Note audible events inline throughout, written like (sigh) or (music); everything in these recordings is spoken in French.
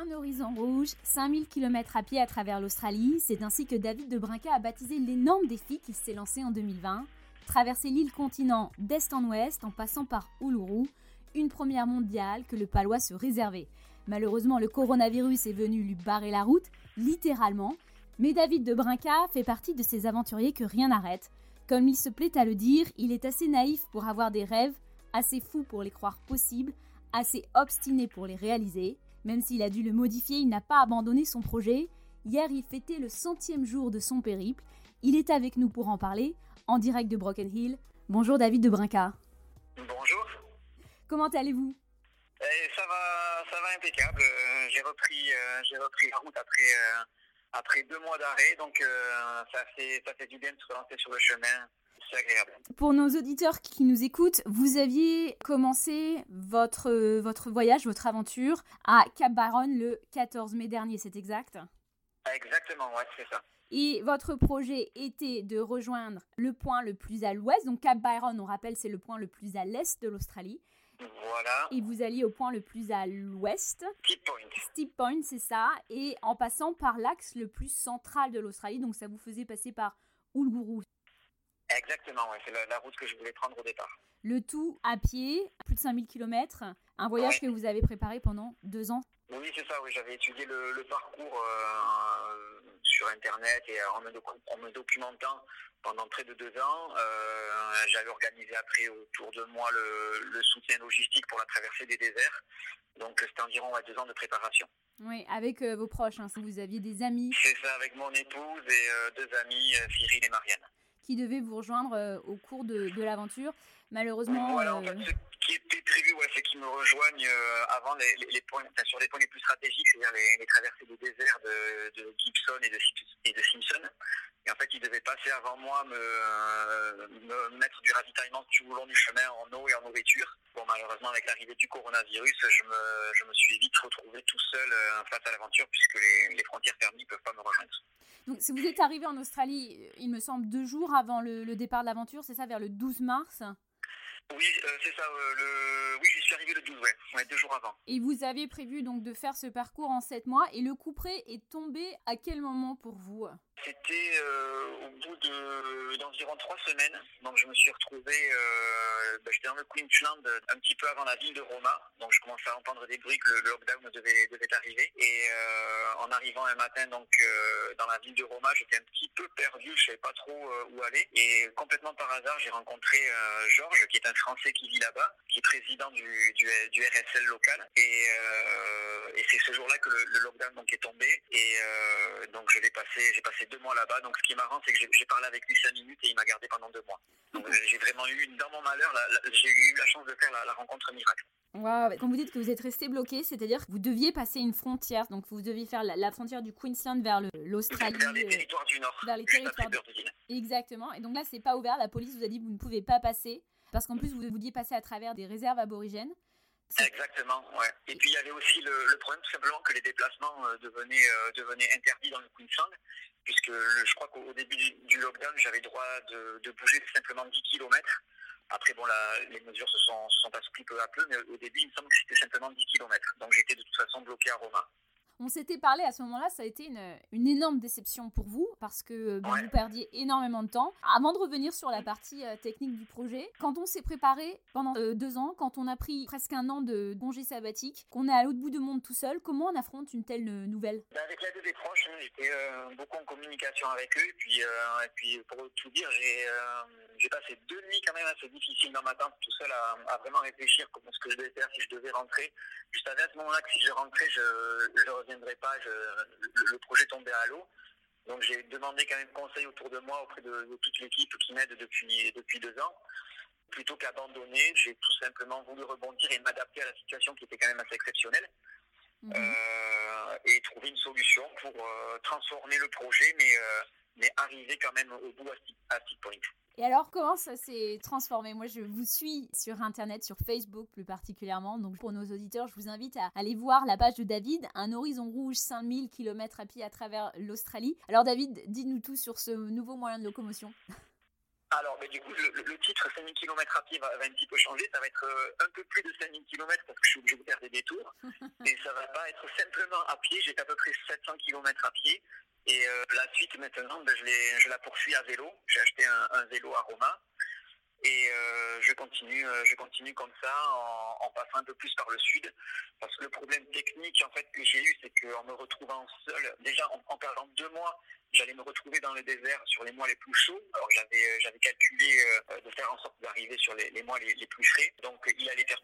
Un horizon rouge, 5000 km à pied à travers l'Australie, c'est ainsi que David de Brinca a baptisé l'énorme défi qu'il s'est lancé en 2020. Traverser l'île continent d'est en ouest en passant par Uluru, une première mondiale que le palois se réservait. Malheureusement, le coronavirus est venu lui barrer la route, littéralement, mais David de Brinca fait partie de ces aventuriers que rien n'arrête. Comme il se plaît à le dire, il est assez naïf pour avoir des rêves, assez fou pour les croire possibles, assez obstiné pour les réaliser. Même s'il a dû le modifier, il n'a pas abandonné son projet. Hier, il fêtait le centième jour de son périple. Il est avec nous pour en parler, en direct de Broken Hill. Bonjour David de Brinca. Bonjour. Comment allez-vous? Eh, ça, va, ça va impeccable. Euh, j'ai repris, euh, j'ai repris la route après, euh, après deux mois d'arrêt, donc ça, fait, ça fait du bien de se relancer sur le chemin. C'est agréable. Pour nos auditeurs qui nous écoutent, vous aviez commencé votre, votre voyage, votre aventure à Cap Byron le 14 mai dernier, c'est exact? Exactement, ouais, c'est ça. Et votre projet était de rejoindre le point le plus à l'ouest, donc Cap Byron, on rappelle, c'est le point le plus à l'est de l'Australie. Voilà. Et vous alliez au point le plus à l'ouest. Steep Point. Steep Point, c'est ça. Et en passant par l'axe le plus central de l'Australie, donc ça vous faisait passer par Uluru. Exactement, ouais, c'est la, route que je voulais prendre au départ. Le tout à pied, plus de 5000 km, un voyage que vous avez préparé pendant deux ans? Oui, c'est ça, oui, j'avais étudié le, parcours euh, sur Internet et en me, documentant pendant près de deux ans. Euh, j'avais organisé après autour de moi le, soutien logistique pour la traversée des déserts. Donc c'était environ deux ans de préparation. Oui, avec euh, vos proches, hein, si vous aviez des amis. C'est ça, avec mon épouse et deux amis, Cyril et Marianne qui devait vous rejoindre euh, au cours de, l'aventure. Malheureusement. Voilà, en fait, euh, ce qui était prévu, c'est qu'ils me rejoignent euh, avant les, points, sur les points les plus stratégiques, c'est-à-dire les, traversées des déserts de, Gibson et de, et de, Simpson. Et en fait, ils devaient passer avant moi, me, mettre du ravitaillement tout au long du chemin en eau et en nourriture. Bon, malheureusement, avec l'arrivée du coronavirus, je me, je me suis vite retrouvé tout seul face à l'aventure puisque les, les frontières fermées ne peuvent pas me rejoindre. Donc, si vous êtes arrivé en Australie, euh, il me semble, deux jours avant le, départ de l'aventure, c'est ça, vers le 12 mars Oui, euh, c'est ça. Euh, le... Oui, j'y suis arrivé le 12, ouais. deux jours avant. Et vous aviez prévu donc de faire ce parcours en sept mois, et le coup près est tombé à quel moment pour vous? C'était euh, au bout d'environ trois semaines. Donc je me suis retrouvé, euh, bah, j'étais dans le Queensland un petit peu avant la ville de Roma. Donc je commençais à entendre des bruits que le, lockdown devait, arriver. Et euh, en arrivant un matin donc dans la ville de Roma, j'étais un petit peu perdu, je savais pas trop où aller. Et complètement par hasard, j'ai rencontré Georges, qui est un Français qui vit là-bas, qui est président du, RSL local. Et, et c'est ce jour-là que le, lockdown donc est tombé. Et donc je l'ai passé, j'ai passé deux mois là-bas. Donc ce qui est marrant, c'est que j'ai parlé avec lui cinq minutes et il m'a gardé pendant deux mois. Donc euh, j'ai vraiment eu, dans mon malheur, j'ai eu la chance de faire la, rencontre miracle. Wow. Quand vous dites que vous êtes resté bloqué, c'est-à-dire que vous deviez passer une frontière, donc vous deviez faire la, frontière du Queensland vers l'Australie. Vers les territoires du Nord. Vers les territoires du... Exactement. Et donc là, c'est pas ouvert. La police vous a dit que vous ne pouvez pas passer parce qu'en plus vous vouliez passer à travers des réserves aborigènes. Exactement, ouais. Et puis il y avait aussi le, problème tout simplement que les déplacements euh, devenaient, euh, devenaient interdits dans le Queensland puisque je crois qu'au début du, lockdown, j'avais droit de, bouger simplement 10 km. Après, bon, les mesures se sont, se sont peu à peu, mais au début, il me semble que c'était simplement 10 km. Donc j'étais de toute façon bloqué à Roma. On s'était parlé à ce moment-là, ça a été une, énorme déception pour vous parce que vous perdiez énormément de temps. Avant de revenir sur la partie euh, technique du projet, quand on s'est préparé pendant euh, deux ans, quand on a pris presque un an de congé sabbatique, qu'on est à l'autre bout du monde tout seul, comment on affronte une telle euh, nouvelle? Ben, Avec l'aide des proches, hein, j'étais beaucoup en communication avec eux. Et puis, et puis pour tout dire, j'ai passé deux nuits quand même assez difficiles dans ma tente tout seul à, vraiment réfléchir comment ce que je devais faire si je devais rentrer. Je savais à ce moment-là que si je rentrais, je reviendrais pas, le, projet tombait à l'eau. Donc j'ai demandé quand même conseil autour de moi, auprès de, toute l'équipe qui m'aide depuis, depuis deux ans. Plutôt qu'abandonner, j'ai tout simplement voulu rebondir et m'adapter à la situation qui était quand même assez exceptionnelle. Mhm. Euh, et trouver une solution pour euh, transformer le projet, mais, euh, mais arriver quand même au bout à, à Point. Et alors, comment ça s'est transformé? Moi, je vous suis sur Internet, sur Facebook plus particulièrement. Donc, pour nos auditeurs, je vous invite à aller voir la page de David, Un horizon rouge 5000 km à pied à travers l'Australie. Alors, David, dites-nous tout sur ce nouveau moyen de locomotion. alors, mais du coup, le, titre 5000 km à pied va, un petit peu changer. Ça va être euh, un peu plus de 5000 km parce que je suis obligé de faire des détours. (laughs) Et ça va pas être simplement à pied. J'ai à peu près 700 km à pied. Et euh, la suite, maintenant, ben, je, la poursuis à vélo. J'ai acheté un, vélo à Roma. Et euh, je continue, euh, je continue comme ça en, passant un peu plus par le sud, parce que le problème technique en fait que j'ai eu, c'est qu'en me retrouvant seul, déjà en, en perdant deux mois, j'allais me retrouver dans le désert sur les mois les plus chauds. Alors j'avais calculé de faire en sorte d'arriver sur les, mois les, plus frais. Donc il allait faire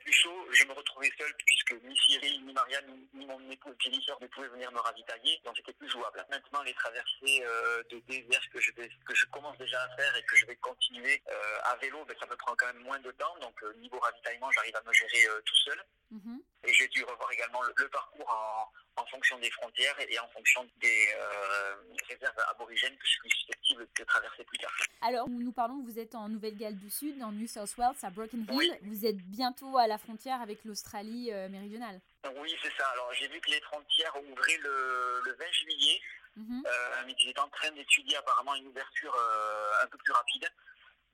Je me retrouvais seul puisque ni Cyril, ni Marianne, ni, mon épouse Jennifer ne pouvaient venir me ravitailler. Donc c'était plus jouable. Maintenant les traversées euh, de désert que je commence déjà à faire et que je vais continuer à vélo, ben, ça me prend quand même moins de temps. Donc niveau ravitaillement, j'arrive à me gérer tout seul. Mm-hmm. Et j'ai dû revoir également le, le parcours en en fonction des frontières et en fonction des euh, réserves aborigènes que je suis susceptible de traverser plus tard. Alors, nous parlons, vous êtes en Nouvelle-Galles du Sud, en New South Wales, à Broken Hill. Vous êtes bientôt à la frontière avec l'Australie euh, méridionale. Oui, c'est ça. Alors, j'ai vu que les frontières ouvraient le, le 20 juillet, mm euh, mais en train d'étudier apparemment une ouverture euh, un peu plus rapide.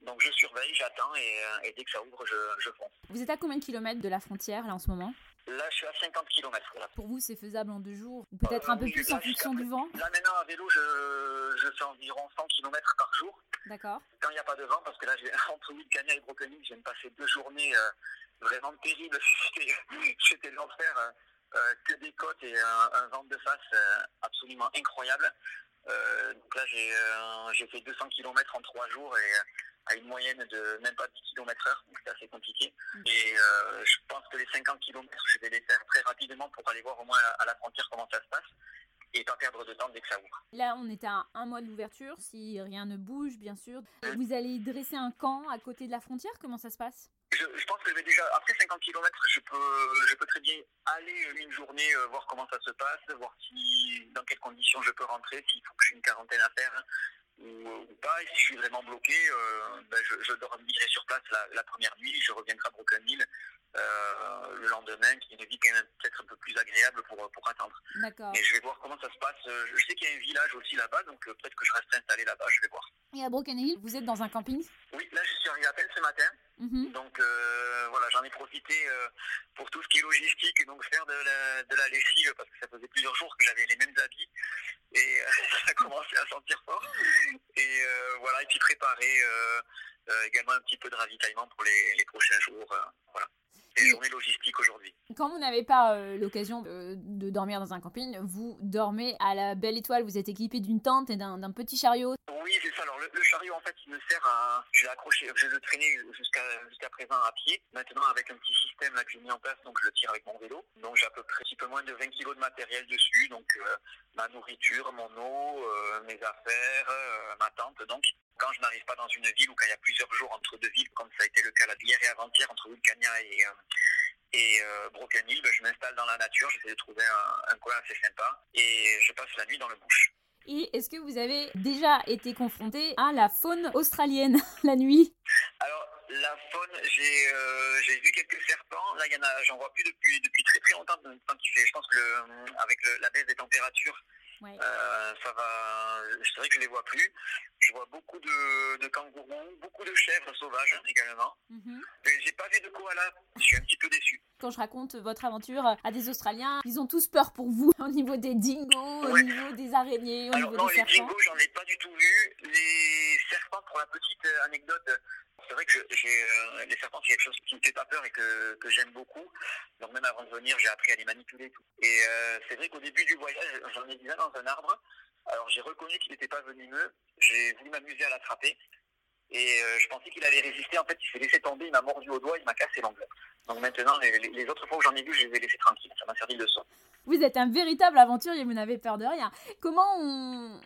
Donc je surveille, j'attends et, et, dès que ça ouvre, je, je fonce. Vous êtes à combien de kilomètres de la frontière là en ce moment? Là, je suis à 50 km. Pour vous, c'est faisable en deux jours Ou peut-être euh, un peu plus en fonction du vent? Là, maintenant, à vélo, je, je fais environ 100 km par jour. D'accord. Quand il n'y a pas de vent, parce que là, (laughs) entre Wilcania et viens de passer deux journées euh, vraiment terribles. (laughs) C'était l'enfer. Euh, euh, que des côtes et un, un vent de face euh, absolument incroyable. Euh, donc là, j'ai fait 200 km en trois jours et à une moyenne de même pas 10 km heure, donc c'est assez compliqué. Mm. Et euh, je pense que les 50 km, je vais les faire très rapidement pour aller voir au moins à la frontière comment ça se passe et pas perdre de temps dès que ça ouvre. Là, on est à un mois de l'ouverture, si rien ne bouge, bien sûr. Vous allez dresser un camp à côté de la frontière Comment ça se passe? Je, je, pense que déjà, après 50 km, je peux, je peux très bien aller une journée euh, voir comment ça se passe, voir si, dans quelles conditions je peux rentrer, s'il faut que j'ai une quarantaine à faire ou, pas. Et si je suis vraiment bloqué, euh, ben je, je, dormirai sur place la, la, première nuit, je reviendrai à Broken Hill euh, le lendemain, qui est une vie quand même peut-être un peu plus agréable pour, pour attendre. Et je vais voir comment ça se passe. Je sais qu'il y a un village aussi là-bas, donc euh, peut-être que je reste installé là-bas, je vais voir. Et à Broken Hill, vous êtes dans un camping Oui, là je suis arrivé à peine ce matin. -hmm. Donc euh, voilà, j'en ai profité euh, pour tout ce qui est logistique, donc faire de la, de la lessive, parce que ça faisait plusieurs jours que j'avais les mêmes habits, et euh, (laughs) ça a commencé à sentir fort. Et euh, voilà, et puis préparer également un petit peu de ravitaillement pour les, les prochains jours. voilà des journées logistiques aujourd'hui. Quand vous n'avez pas euh, l'occasion de, de, dormir dans un camping, vous dormez à la belle étoile, vous êtes équipé d'une tente et d'un petit chariot Oui, c'est ça. Alors le, le, chariot, en fait, il me sert à... Je l'ai accroché, je le traîner jusqu'à jusqu'à présent à pied. Maintenant, avec un petit système là, que j'ai mis en place, donc je le tire avec mon vélo. Donc j'ai à peu près un petit peu moins de 20 kg de matériel dessus. Donc euh, ma nourriture, mon eau, euh, mes affaires, ma tente. Donc quand je n'arrive pas dans une ville ou quand il y a plusieurs jours entre deux villes, comme ça a été le cas hier et avant-hier entre Wilcania et, euh, et euh, Broken Hill, ben, je m'installe dans la nature, j'essaie de trouver un, un, coin assez sympa et je passe la nuit dans le bush. Et est-ce que vous avez déjà été confronté à la faune australienne (laughs) la nuit? Alors, la faune, j'ai euh, vu quelques serpents. Là, j'en vois plus depuis, depuis très très longtemps. Je pense que le, avec le, la baisse des températures, Ouais. Euh, ça va. C'est vrai que je les vois plus. Je vois beaucoup de, de kangourous, beaucoup de chèvres sauvages également. Mm -hmm. Mais j'ai pas vu de koala. Je suis un petit peu déçu. Quand je raconte votre aventure à des Australiens, ils ont tous peur pour vous (laughs) au niveau des dingos, ouais. au niveau des araignées, au Alors, niveau non, des les serpents. dingos, j'en ai pas du tout vu. Les serpents, pour la petite anecdote, c'est vrai que j'ai euh, les serpents c'est quelque chose qui me fait pas peur et que, que j'aime beaucoup. Donc même avant de venir, j'ai appris à les manipuler et tout. Et euh, c'est vrai qu'au début du voyage, j'en ai vu un dans un arbre. Alors j'ai reconnu qu'il n'était pas venimeux. J'ai voulu m'amuser à l'attraper. Et euh, je pensais qu'il allait résister. En fait, il s'est laissé tomber, il m'a mordu au doigt, il m'a cassé l'ongle. Donc maintenant, les, les, autres fois où j'en ai vu, je les ai laissés tranquilles. Ça m'a servi de leçon. Vous êtes un véritable aventurier, vous n'avez peur de rien. Comment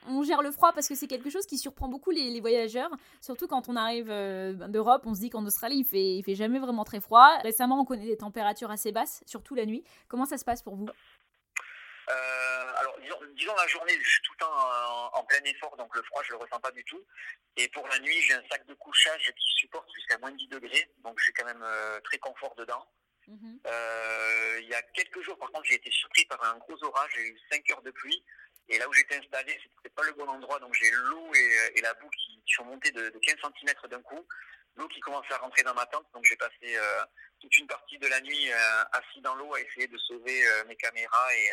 on, gère le froid? Parce que c'est quelque chose qui surprend beaucoup les, voyageurs, surtout quand on arrive euh, d'Europe. On se dit qu'en Australie, il fait, fait jamais vraiment très froid. Récemment, on connaît des températures assez basses, surtout la nuit. Comment ça se passe pour vous? Euh, alors, disons, disons, la journée, je suis tout le temps en, plein effort, donc le froid, je le ressens pas du tout. Et pour la nuit, j'ai un sac de couchage qui supporte jusqu'à moins de 10 degrés, donc j'ai quand même euh, très confort dedans. -hmm. euh, il y a quelques jours, par contre, j'ai été surpris par un gros orage, j'ai eu 5 heures de pluie. Et là où j'étais installé, c'était pas le bon endroit, donc j'ai l'eau et, la boue qui, sont montées de, 15 cm d'un coup. L'eau qui commençait à rentrer dans ma tente, donc j'ai passé toute une partie de la nuit assis dans l'eau à essayer de sauver mes caméras et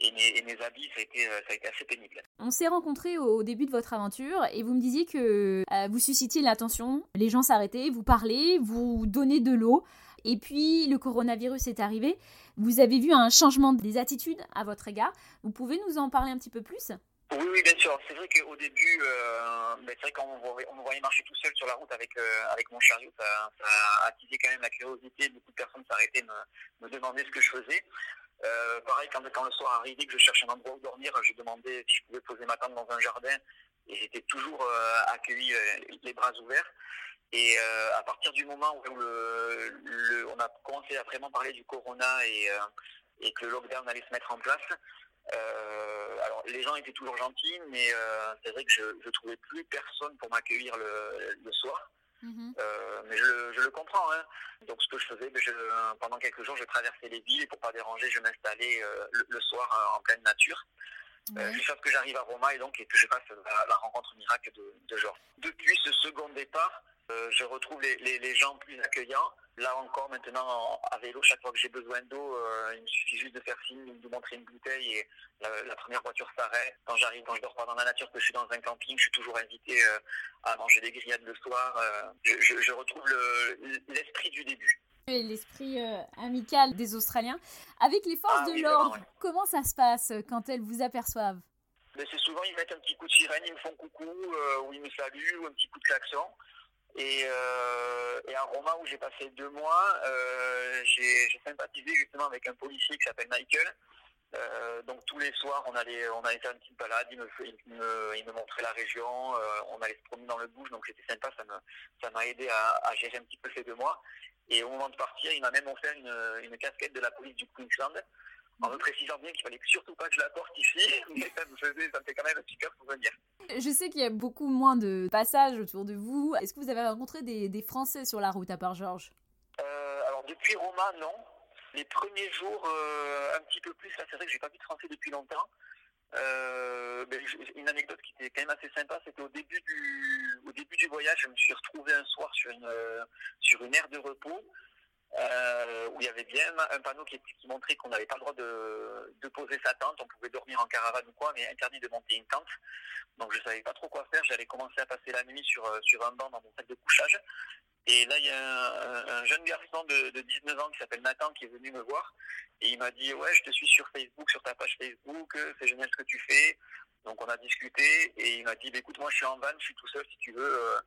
et mes, habits, ça a, été, euh, ça a, été, assez pénible. On s'est rencontrés au début de votre aventure et vous me disiez que euh, vous suscitiez l'attention, les gens s'arrêtaient, vous parlez, vous donnez de l'eau. Et puis le coronavirus est arrivé. Vous avez vu un changement des attitudes à votre égard. Vous pouvez nous en parler un petit peu plus? Oui, oui, bien sûr. C'est vrai qu'au début, euh, ben, c'est vrai qu'on me voyait marcher tout seul sur la route avec, avec mon chariot, ça, a attisé quand même la curiosité. Beaucoup de personnes s'arrêtaient, me, me demander ce que je faisais. Euh, pareil, quand, quand, le soir arrivait, que je cherchais un endroit où dormir, je demandais si je pouvais poser ma tente dans un jardin. Et j'étais toujours euh, accueilli euh, les bras ouverts. Et à partir du moment où le, on a commencé à vraiment parler du corona et, et, que le lockdown allait se mettre en place, alors les gens étaient toujours gentils, mais c'est vrai que je ne trouvais plus personne pour m'accueillir le, le, soir. Mhm. Euh, mais je, le comprends. Hein. Donc ce que je faisais, ben, pendant quelques jours, je traversais les villes et pour pas déranger, je m'installais euh, le, soir euh, en pleine nature. jusqu'à ce que j'arrive à Roma et donc et que je fasse la, rencontre miracle de, de genre. Depuis ce second départ, je retrouve les, gens plus accueillants. Là encore, maintenant, à vélo, chaque fois que j'ai besoin d'eau, euh, il me suffit juste de faire signe, de montrer une bouteille et la, première voiture s'arrête. Quand j'arrive, quand je dors pas dans la nature, que je suis dans un camping, je suis toujours invité euh, à manger des grillades le soir. Euh, je, retrouve l'esprit du début. L'esprit amical des Australiens. Avec les forces ah de l'ordre, comment ça se passe quand elles vous aperçoivent? C'est souvent, ils mettent un petit coup de sirène, ils me font coucou, ou ils me saluent, ou un petit coup de klaxon. Et, euh, et à Roma, où j'ai passé deux mois, euh, j'ai sympathisé justement avec un policier qui s'appelle Michael. Euh, donc tous les soirs, on allait, on allait faire une petite balade, il me, montrait la région, on allait se promener dans le bouge, donc c'était sympa, ça m'a aidé à, gérer un petit peu ces deux mois. Et au moment de partir, il m'a même offert une casquette de la police du Queensland en me précisant bien qu'il fallait surtout pas que je la porte ici, (laughs) mais ça me, faisait, ça me fait quand même un super souvenir. Je sais qu'il y a beaucoup moins de passages autour de vous. Est-ce que vous avez rencontré des, des Français sur la route à part Georges? Euh, Alors depuis Roma, non. Les premiers jours, euh, un petit peu plus. c'est vrai que j'ai pas vu de Français depuis longtemps. Euh, ben, une anecdote qui était quand même assez sympa, c'était au début du au début du voyage, je me suis retrouvé un soir sur une sur une aire de repos euh, où il y avait bien un panneau qui, montrait qu'on n'avait pas le droit de, poser sa tente, on pouvait dormir en caravane ou quoi, mais interdit de monter une tente. Donc je ne savais pas trop quoi faire, j'allais commencer à passer la nuit sur, euh, sur un banc dans mon sac de couchage. Et là, il y a un, jeune garçon de, de, 19 ans qui s'appelle Nathan qui est venu me voir. Et il m'a dit ouais, je te suis sur Facebook, sur ta page Facebook, c'est génial ce que tu fais. Donc on a discuté. Et il m'a dit bah, écoute, moi je suis en van, je suis tout seul, si tu veux, euh,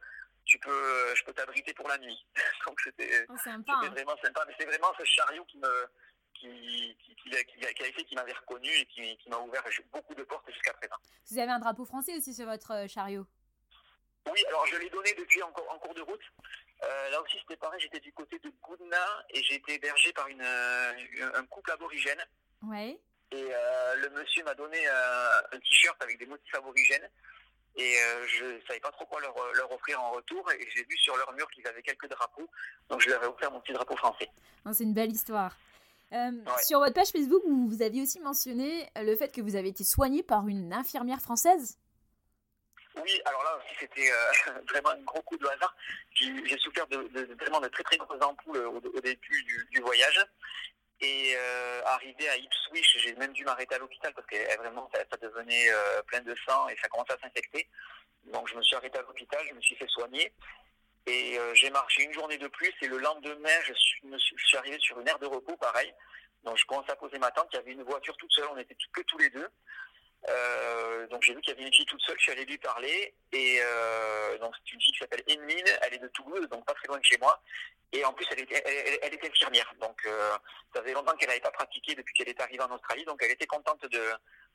tu peux, euh, je peux t'abriter pour la nuit. (laughs) Donc c'était oh, hein. vraiment sympa. Mais c'est vraiment ce chariot qui me, qui, qui, qui, qui, a, été, qui m'avait reconnu et qui, m'a ouvert beaucoup de portes jusqu'à présent. Vous avez un drapeau français aussi sur votre euh, chariot? Oui, alors je l'ai donné depuis en, en cours de route. Euh, là aussi c'était pareil, j'étais du côté de Goudna et j'ai été hébergé par une, un couple aborigène. Ouais. Et le monsieur m'a donné un t-shirt avec des motifs aborigènes. Et euh, je ne savais pas trop quoi leur, leur, offrir en retour. Et j'ai vu sur leur mur qu'ils avaient quelques drapeaux. Donc je leur ai offert mon petit drapeau français. C'est une belle histoire. Euh, sur votre page Facebook, vous, vous aviez aussi mentionné le fait que vous avez été soigné par une infirmière française. Oui, alors là aussi c'était euh, (laughs) vraiment un gros coup de hasard. J'ai souffert de, vraiment de très très grosses ampoules au, au début du, du, voyage. Et euh, arrivé à Ipswich, j'ai même dû m'arrêter à l'hôpital parce que vraiment ça, devenait euh, plein de sang et ça commençait à s'infecter. Donc je me suis arrêté à l'hôpital, je me suis fait soigner. Et euh, j'ai marché une journée de plus et le lendemain, je suis, arrivé sur une aire de repos, pareil. Donc je commençais à poser ma tente, il y avait une voiture toute seule, on était que tous les deux. Euh, donc j'ai vu qu'il y avait une fille toute seule, je suis allé lui parler. Et euh, donc c'est une fille qui s'appelle Emeline, elle est de Toulouse, donc pas très loin de chez moi. Et en plus elle était, infirmière, donc euh, ça faisait longtemps qu'elle n'avait pas pratiqué depuis qu'elle est arrivée en Australie, donc elle était contente de,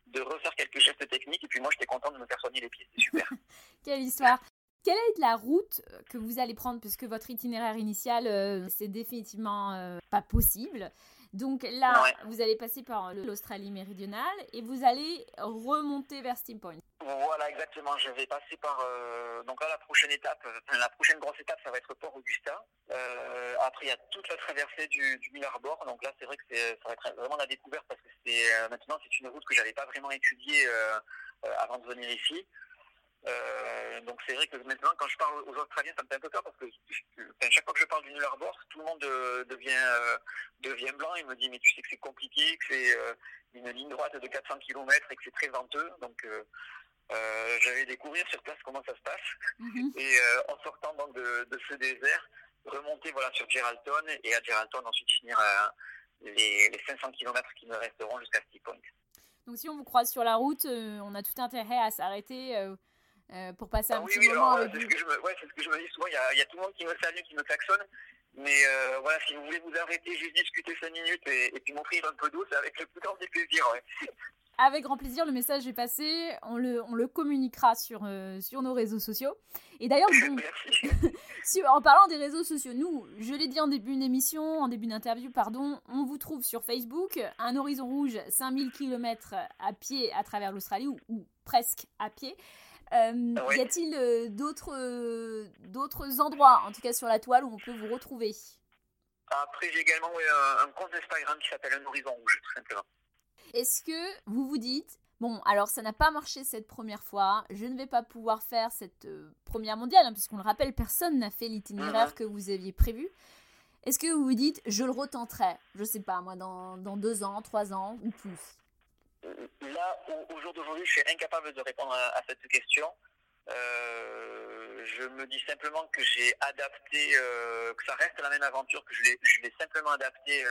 de refaire quelques gestes techniques. Et puis moi j'étais contente de me faire soigner les pieds, c'est super. (laughs) Quelle histoire. Quelle est la route que vous allez prendre? Puisque votre itinéraire initial c'est définitivement pas possible donc là, vous allez passer par l'Australie méridionale et vous allez remonter vers Steam Point. Voilà, exactement. Je vais passer par. Euh, donc là, la prochaine étape, la prochaine grosse étape, ça va être Port Augusta. Euh, après, il y a toute la traversée du, du Arbor. Donc là, c'est vrai que ça va être vraiment la découverte parce que c'est euh, maintenant c'est une route que j'avais pas vraiment étudiée avant de venir ici. Donc c'est vrai que maintenant, quand je parle aux Australiens, ça me fait un peu peur parce que chaque fois que je parle du Arbor, tout le monde devient devient blanc. Il me dit mais tu sais que c'est compliqué, que c'est une ligne droite de 400 km et que c'est très venteux. Donc euh, j'allais découvrir sur place comment ça se passe. Mhm. Et euh, en sortant donc de, ce désert, remonter voilà, sur Geraldton et à Geraldton ensuite finir les, 500 km qui me resteront jusqu'à Steep Point. Donc si on vous croise sur la route, euh, on a tout intérêt à s'arrêter pour passer un ah petit oui, moment c'est ce, que je me dis souvent. Il y, a, tout le monde qui me salue, qui me klaxonne. Mais voilà, si vous voulez vous arrêter, juste discuter 5 minutes et, puis m'offrir un peu d'eau, c'est avec le plus grand des plaisirs. (laughs) Avec grand plaisir, le message est passé. On le, on le communiquera sur, euh, sur nos réseaux sociaux. Et d'ailleurs, (laughs) (laughs) en parlant des réseaux sociaux, nous, je l'ai dit en début d'émission, en début d'interview, pardon, on vous trouve sur Facebook, un horizon rouge, 5000 km à pied à travers l'Australie, ou, presque à pied. Euh, y a-t-il euh, d'autres d'autres endroits, en tout cas sur la toile, où on peut vous retrouver? Après, j'ai également un, un compte Instagram qui s'appelle Un Horizon Rouge, tout simplement. Est-ce que vous vous dites, bon, alors ça n'a pas marché cette première fois, je ne vais pas pouvoir faire cette euh, première mondiale, hein, puisqu'on le rappelle, personne n'a fait l'itinéraire mhm. que vous aviez prévu. Est-ce que vous vous dites, je le retenterai, je sais pas, moi, dans, dans deux ans, trois ans ou plus? Là, au, jour d'aujourd'hui, je suis incapable de répondre à, cette question. Euh, je me dis simplement que j'ai adapté, euh, que ça reste la même aventure, que je l'ai simplement adapté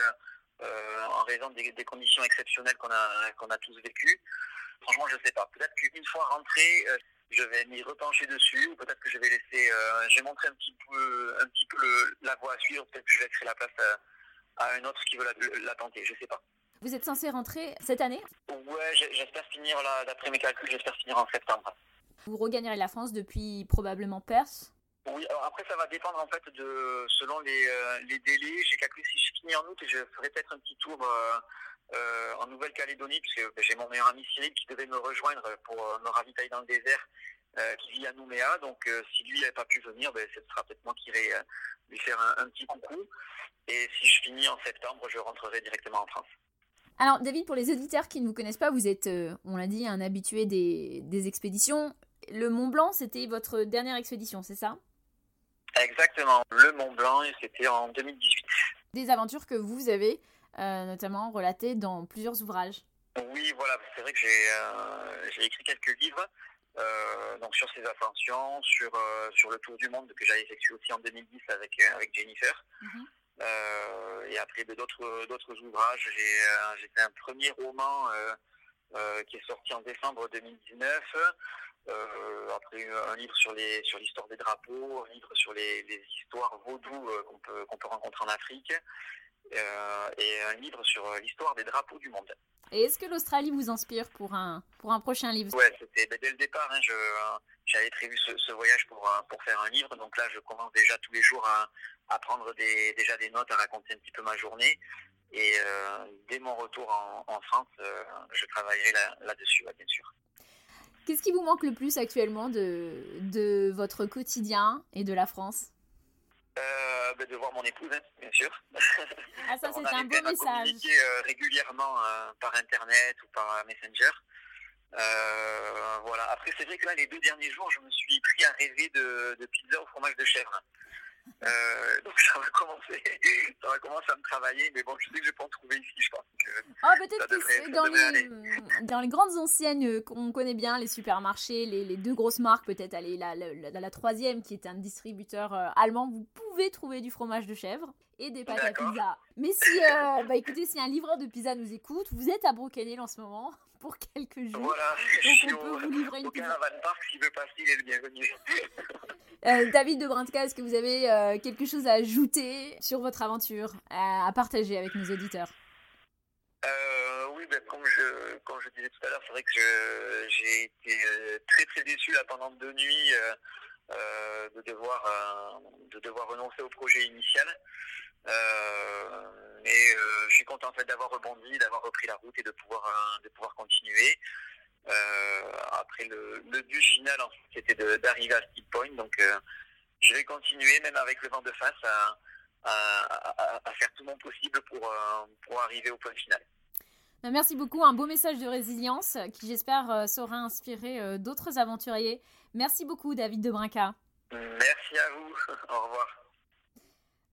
euh, en raison des, conditions exceptionnelles qu'on a, qu'on a tous vécues. Franchement, je ne sais pas. Peut-être qu'une fois rentré, je vais m'y repencher dessus, ou peut-être que je vais laisser. Euh, j'ai montré un petit peu, un petit peu la voie à suivre. Peut-être que je laisserai la place à, un autre qui veut la, tenter. Je ne sais pas. Vous êtes censé rentrer cette année Ouais, j'espère finir, là, d'après mes calculs, j'espère finir en septembre. Vous regagnerez la France depuis probablement Perse oui, alors après ça va dépendre en fait de selon les, euh, les délais. J'ai calculé si je finis en août, je ferai peut-être un petit tour euh, euh, en Nouvelle-Calédonie puisque ben, j'ai mon meilleur ami Cyril qui devait me rejoindre pour me ravitailler dans le désert, qui vit à Nouméa. Donc si lui n'avait pas pu venir, ben, ce sera peut-être moi qui irai lui faire un, petit coucou. Et si je finis en septembre, je rentrerai directement en France. Alors David, pour les auditeurs qui ne vous connaissent pas, vous êtes, on l'a dit, un habitué des, des expéditions. Le Mont Blanc, c'était votre dernière expédition, c'est ça? Exactement, le Mont Blanc, c'était en 2018. Des aventures que vous avez euh, notamment relatées dans plusieurs ouvrages. Oui, voilà, c'est vrai que j'ai euh, écrit quelques livres euh, donc sur ces ascensions, sur, sur le tour du monde que j'avais effectué aussi en 2010 avec, avec Jennifer. Mhm. Et après ben, d'autres ouvrages, j'ai fait un premier roman qui est sorti en décembre 2019. Euh, après un livre sur l'histoire des drapeaux, un livre sur les, histoires vaudou euh, qu'on peut rencontrer en Afrique, euh, et un livre sur l'histoire des drapeaux du monde. Et est-ce que l'Australie vous inspire pour un pour un prochain livre? Ouais, c'était ben, dès le départ. Hein, j'avais prévu ce, voyage pour pour faire un livre, donc là je commence déjà tous les jours à, à prendre des, déjà des notes, à raconter un petit peu ma journée. Et dès mon retour en, France, je travaillerai là-dessus, bien sûr. Qu'est-ce qui vous manque le plus actuellement de, de votre quotidien et de la France? Euh, ben, de voir mon épouse, hein, bien sûr. Ah, ça, (laughs) c'est un beau message. Euh, régulièrement euh, par Internet ou par Messenger. voilà. Après, c'est vrai que là, les deux derniers jours, je me suis pris à rêver de, de pizza au fromage de chèvre. Euh, (laughs) donc ça va, commencer, (laughs) ça va commencer à me travailler, mais bon, je sais que je vais pas en trouver ici, je pense. Ah, peut-être que c'est dans, les, dans les grandes enseignes qu'on connaît bien, les supermarchés, les, les deux grosses marques, peut-être la, la, la, troisième qui est un distributeur euh, allemand, vous pouvez trouver du fromage de chèvre et des pâtes à pizza. Mais si, euh, (laughs) bah écoutez, si un livreur de pizza nous écoute, vous êtes à Brocanil en ce moment (laughs) pour quelques jours. Voilà, donc on peut vous livrer une pizza. Park, s'il veut passer, il est le bienvenu. (laughs) Euh, David de Brintka, est-ce que vous avez euh, quelque chose à ajouter sur votre aventure, à, partager avec nos auditeurs? euh, Oui, ben, comme, je, comme je disais tout à l'heure, c'est vrai que j'ai été très très déçu là, pendant deux nuits de, devoir, de devoir renoncer au projet initial. mais je suis content en fait d'avoir rebondi, d'avoir repris la route et de pouvoir, de pouvoir continuer. après, le, but final, c'était d'arriver à Steep Point. Donc, je vais continuer, même avec le vent de face, à, faire tout mon possible pour, pour arriver au point final. Merci beaucoup, un beau message de résilience qui j'espère saura inspirer d'autres aventuriers. Merci beaucoup David de Brinca. Merci à vous, (laughs) au revoir.